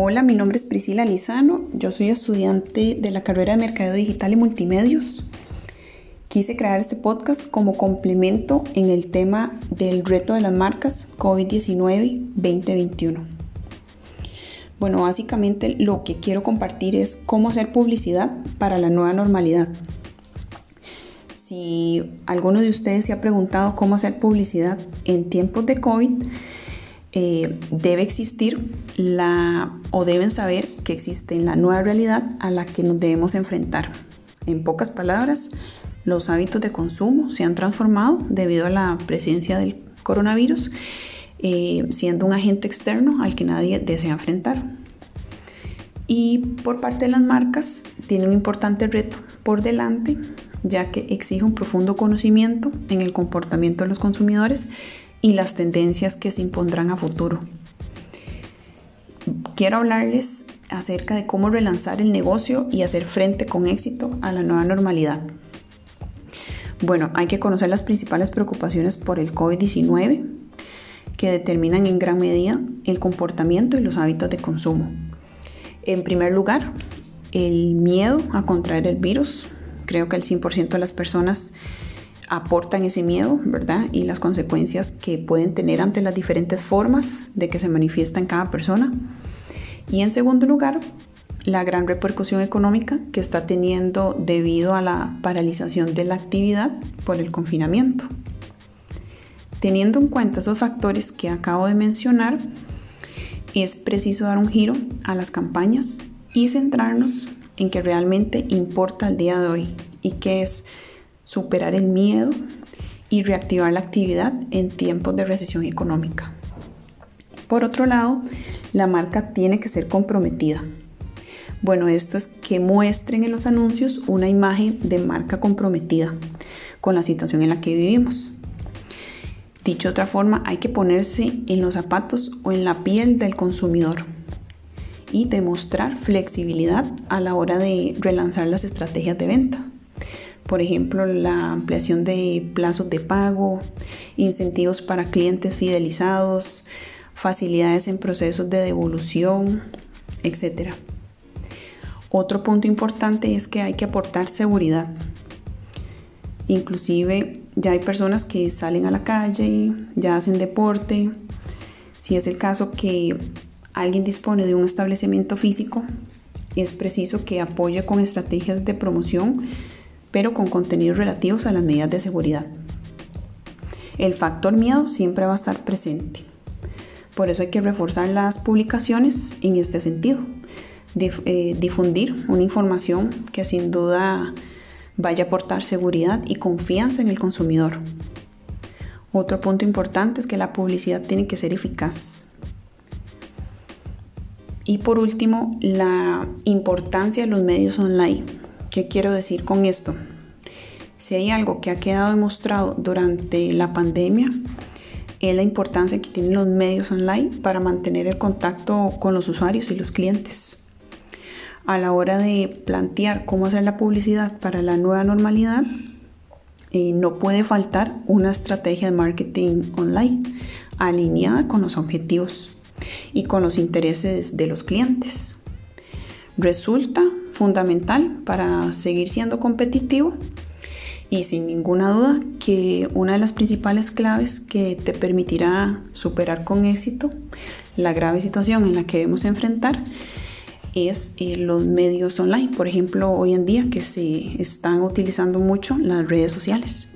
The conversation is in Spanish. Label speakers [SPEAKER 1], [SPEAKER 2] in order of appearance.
[SPEAKER 1] Hola, mi nombre es Priscila Lizano, yo soy estudiante de la carrera de Mercado Digital y Multimedios. Quise crear este podcast como complemento en el tema del reto de las marcas COVID-19 2021. Bueno, básicamente lo que quiero compartir es cómo hacer publicidad para la nueva normalidad. Si alguno de ustedes se ha preguntado cómo hacer publicidad en tiempos de COVID, eh, debe existir la o deben saber que existe la nueva realidad a la que nos debemos enfrentar. En pocas palabras, los hábitos de consumo se han transformado debido a la presencia del coronavirus, eh, siendo un agente externo al que nadie desea enfrentar. Y por parte de las marcas, tiene un importante reto por delante, ya que exige un profundo conocimiento en el comportamiento de los consumidores y las tendencias que se impondrán a futuro. Quiero hablarles acerca de cómo relanzar el negocio y hacer frente con éxito a la nueva normalidad. Bueno, hay que conocer las principales preocupaciones por el COVID-19 que determinan en gran medida el comportamiento y los hábitos de consumo. En primer lugar, el miedo a contraer el virus. Creo que el 100% de las personas aportan ese miedo, ¿verdad? Y las consecuencias que pueden tener ante las diferentes formas de que se manifiesta en cada persona. Y en segundo lugar, la gran repercusión económica que está teniendo debido a la paralización de la actividad por el confinamiento. Teniendo en cuenta esos factores que acabo de mencionar, es preciso dar un giro a las campañas y centrarnos en que realmente importa el día de hoy y que es superar el miedo y reactivar la actividad en tiempos de recesión económica. Por otro lado, la marca tiene que ser comprometida. Bueno, esto es que muestren en los anuncios una imagen de marca comprometida con la situación en la que vivimos. Dicho de otra forma, hay que ponerse en los zapatos o en la piel del consumidor y demostrar flexibilidad a la hora de relanzar las estrategias de venta por ejemplo, la ampliación de plazos de pago, incentivos para clientes fidelizados, facilidades en procesos de devolución, etc. Otro punto importante es que hay que aportar seguridad. Inclusive ya hay personas que salen a la calle, ya hacen deporte. Si es el caso que alguien dispone de un establecimiento físico, es preciso que apoye con estrategias de promoción pero con contenidos relativos a las medidas de seguridad. El factor miedo siempre va a estar presente. Por eso hay que reforzar las publicaciones en este sentido. Eh, difundir una información que sin duda vaya a aportar seguridad y confianza en el consumidor. Otro punto importante es que la publicidad tiene que ser eficaz. Y por último, la importancia de los medios online. ¿Qué quiero decir con esto? Si hay algo que ha quedado demostrado durante la pandemia, es la importancia que tienen los medios online para mantener el contacto con los usuarios y los clientes. A la hora de plantear cómo hacer la publicidad para la nueva normalidad, eh, no puede faltar una estrategia de marketing online alineada con los objetivos y con los intereses de los clientes. Resulta fundamental para seguir siendo competitivo y sin ninguna duda que una de las principales claves que te permitirá superar con éxito la grave situación en la que debemos enfrentar es eh, los medios online, por ejemplo, hoy en día que se están utilizando mucho las redes sociales.